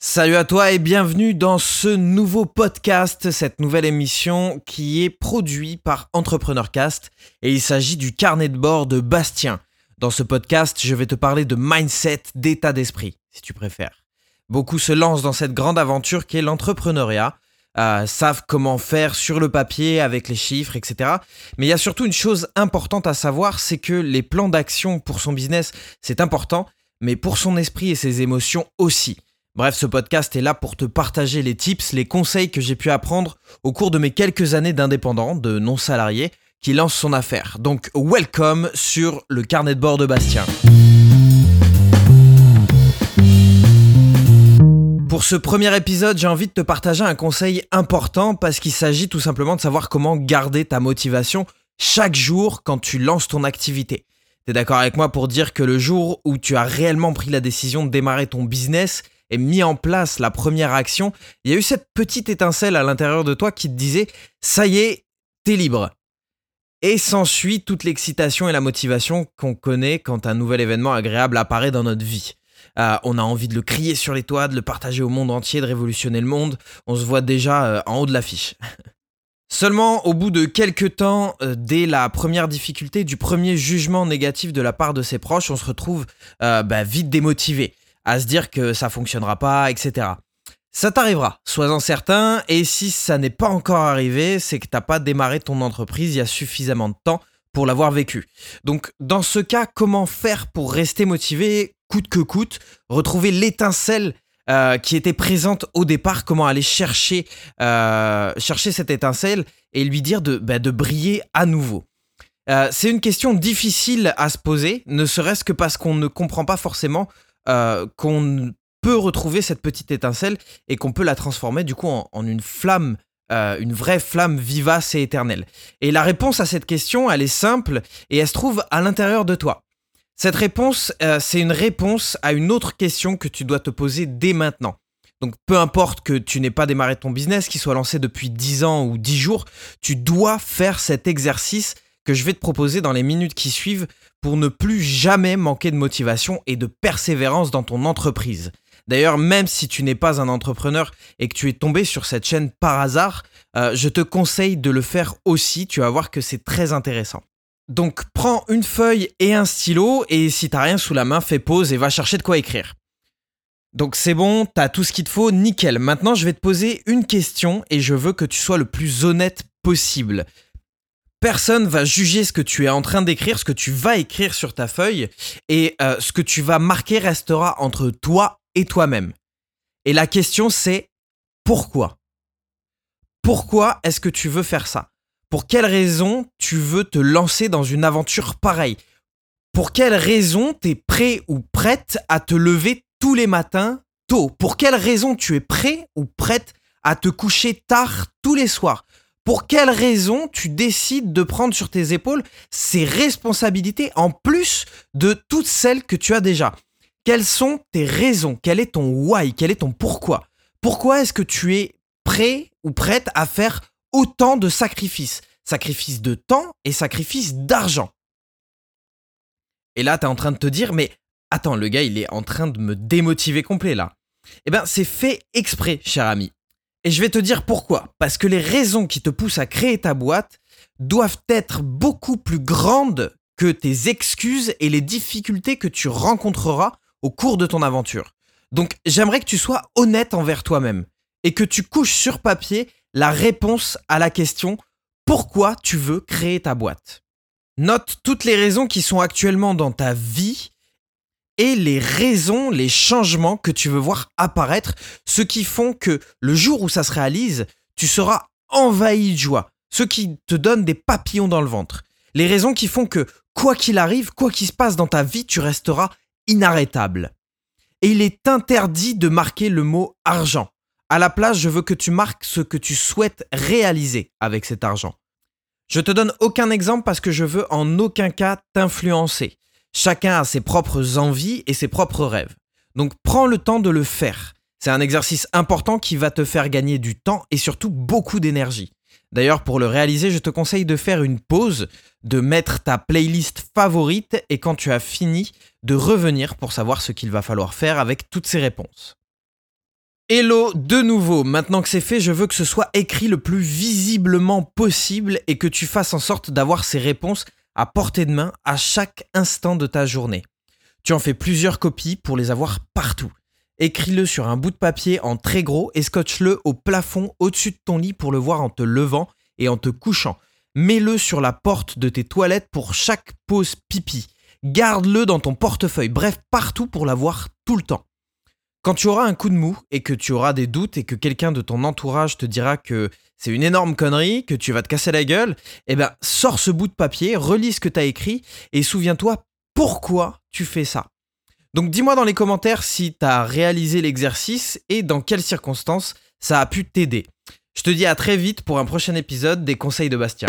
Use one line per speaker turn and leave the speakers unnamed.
Salut à toi et bienvenue dans ce nouveau podcast, cette nouvelle émission qui est produite par Entrepreneurcast et il s'agit du carnet de bord de Bastien. Dans ce podcast, je vais te parler de mindset, d'état d'esprit, si tu préfères. Beaucoup se lancent dans cette grande aventure qu'est l'entrepreneuriat, euh, savent comment faire sur le papier avec les chiffres, etc. Mais il y a surtout une chose importante à savoir, c'est que les plans d'action pour son business, c'est important, mais pour son esprit et ses émotions aussi. Bref, ce podcast est là pour te partager les tips, les conseils que j'ai pu apprendre au cours de mes quelques années d'indépendant, de non-salarié, qui lance son affaire. Donc, welcome sur le carnet de bord de Bastien. Pour ce premier épisode, j'ai envie de te partager un conseil important parce qu'il s'agit tout simplement de savoir comment garder ta motivation chaque jour quand tu lances ton activité. T'es d'accord avec moi pour dire que le jour où tu as réellement pris la décision de démarrer ton business, et mis en place la première action, il y a eu cette petite étincelle à l'intérieur de toi qui te disait ça y est, t'es libre. Et s'ensuit toute l'excitation et la motivation qu'on connaît quand un nouvel événement agréable apparaît dans notre vie. Euh, on a envie de le crier sur les toits, de le partager au monde entier, de révolutionner le monde. On se voit déjà euh, en haut de l'affiche. Seulement, au bout de quelques temps, euh, dès la première difficulté, du premier jugement négatif de la part de ses proches, on se retrouve bah, vite démotivé à se dire que ça fonctionnera pas, etc. Ça t'arrivera, sois-en certain, et si ça n'est pas encore arrivé, c'est que t'as pas démarré ton entreprise il y a suffisamment de temps pour l'avoir vécu. Donc dans ce cas, comment faire pour rester motivé coûte que coûte, retrouver l'étincelle euh, qui était présente au départ, comment aller chercher, euh, chercher cette étincelle et lui dire de, bah, briller à nouveau? Euh, c'est une question difficile à se poser, ne serait-ce que parce qu'on ne comprend pas forcément euh, qu'on peut retrouver cette petite étincelle et qu'on peut la transformer du coup en, une flamme, euh, une vraie flamme vivace et éternelle. Et la réponse à cette question, elle est simple et elle se trouve à l'intérieur de toi. Cette réponse, euh, c'est une réponse à une autre question que tu dois te poser dès maintenant. Donc peu importe que tu n'aies pas démarré ton business, qu'il soit lancé depuis 10 ans ou 10 jours, tu dois faire cet exercice que je vais te proposer dans les minutes qui suivent pour ne plus jamais manquer de motivation et de persévérance dans ton entreprise. D'ailleurs, même si tu n'es pas un entrepreneur et que tu es tombé sur cette chaîne par hasard, euh, je te conseille de le faire aussi, tu vas voir que c'est très intéressant. Donc prends une feuille et un stylo et si t'as rien sous la main, fais pause et va chercher de quoi écrire. Donc c'est bon, t'as tout ce qu'il te faut, nickel. Maintenant je vais te poser une question et je veux que tu sois le plus honnête possible. Personne va juger ce que tu es en train d'écrire, ce que tu vas écrire sur ta feuille, et euh, ce que tu vas marquer restera entre toi et toi-même. Et la question c'est pourquoi? Pourquoi est-ce que tu veux faire ça? Pour quelle raison tu veux te lancer dans une aventure pareille? Pour quelle raison tu es prêt ou prête à te lever tous les matins tôt? Pour quelle raison tu es prêt ou prête à te coucher tard tous les soirs? Pour quelle raison tu décides de prendre sur tes épaules ces responsabilités en plus de toutes celles que tu as déjà? Quelles sont tes raisons? Quel est ton why? Quel est ton pourquoi? Pourquoi est-ce que tu es prêt ou prête à faire autant de sacrifices? Sacrifices de temps et sacrifices d'argent. Et là, tu es en train de te dire, mais attends, le gars, il est en train de me démotiver complet là. Eh bien, c'est fait exprès, cher ami. Et je vais te dire pourquoi. Parce que les raisons qui te poussent à créer ta boîte doivent être beaucoup plus grandes que tes excuses et les difficultés que tu rencontreras au cours de ton aventure. Donc j'aimerais que tu sois honnête envers toi-même et que tu couches sur papier la réponse à la question pourquoi tu veux créer ta boîte? Note toutes les raisons qui sont actuellement dans ta vie et les raisons, les changements que tu veux voir apparaître, ce qui font que le jour où ça se réalise, tu seras envahi de joie, ce qui te donne des papillons dans le ventre. Les raisons qui font que, quoi qu'il arrive, quoi qu'il se passe dans ta vie, tu resteras inarrêtable. Et il est interdit de marquer le mot argent. À la place, je veux que tu marques ce que tu souhaites réaliser avec cet argent. Je te donne aucun exemple parce que je veux en aucun cas t'influencer. Chacun a ses propres envies et ses propres rêves. Donc prends le temps de le faire. C'est un exercice important qui va te faire gagner du temps et surtout beaucoup d'énergie. D'ailleurs, pour le réaliser, je te conseille de faire une pause, de mettre ta playlist favorite et quand tu as fini, de revenir pour savoir ce qu'il va falloir faire avec toutes ces réponses. Hello de nouveau, maintenant que c'est fait, je veux que ce soit écrit le plus visiblement possible et que tu fasses en sorte d'avoir ces réponses à portée de main à chaque instant de ta journée. Tu en fais plusieurs copies pour les avoir partout. Écris-le sur un bout de papier en très gros et scotche-le au plafond au-dessus de ton lit pour le voir en te levant et en te couchant. Mets-le sur la porte de tes toilettes pour chaque pause pipi. Garde-le dans ton portefeuille, bref, partout pour l'avoir tout le temps. Quand tu auras un coup de mou et que tu auras des doutes et que quelqu'un de ton entourage te dira que c'est une énorme connerie, que tu vas te casser la gueule, eh ben sors ce bout de papier, relis ce que tu as écrit et souviens-toi pourquoi tu fais ça. Donc dis-moi dans les commentaires si tu as réalisé l'exercice et dans quelles circonstances ça a pu t'aider. Je te dis à très vite pour un prochain épisode des conseils de Bastien.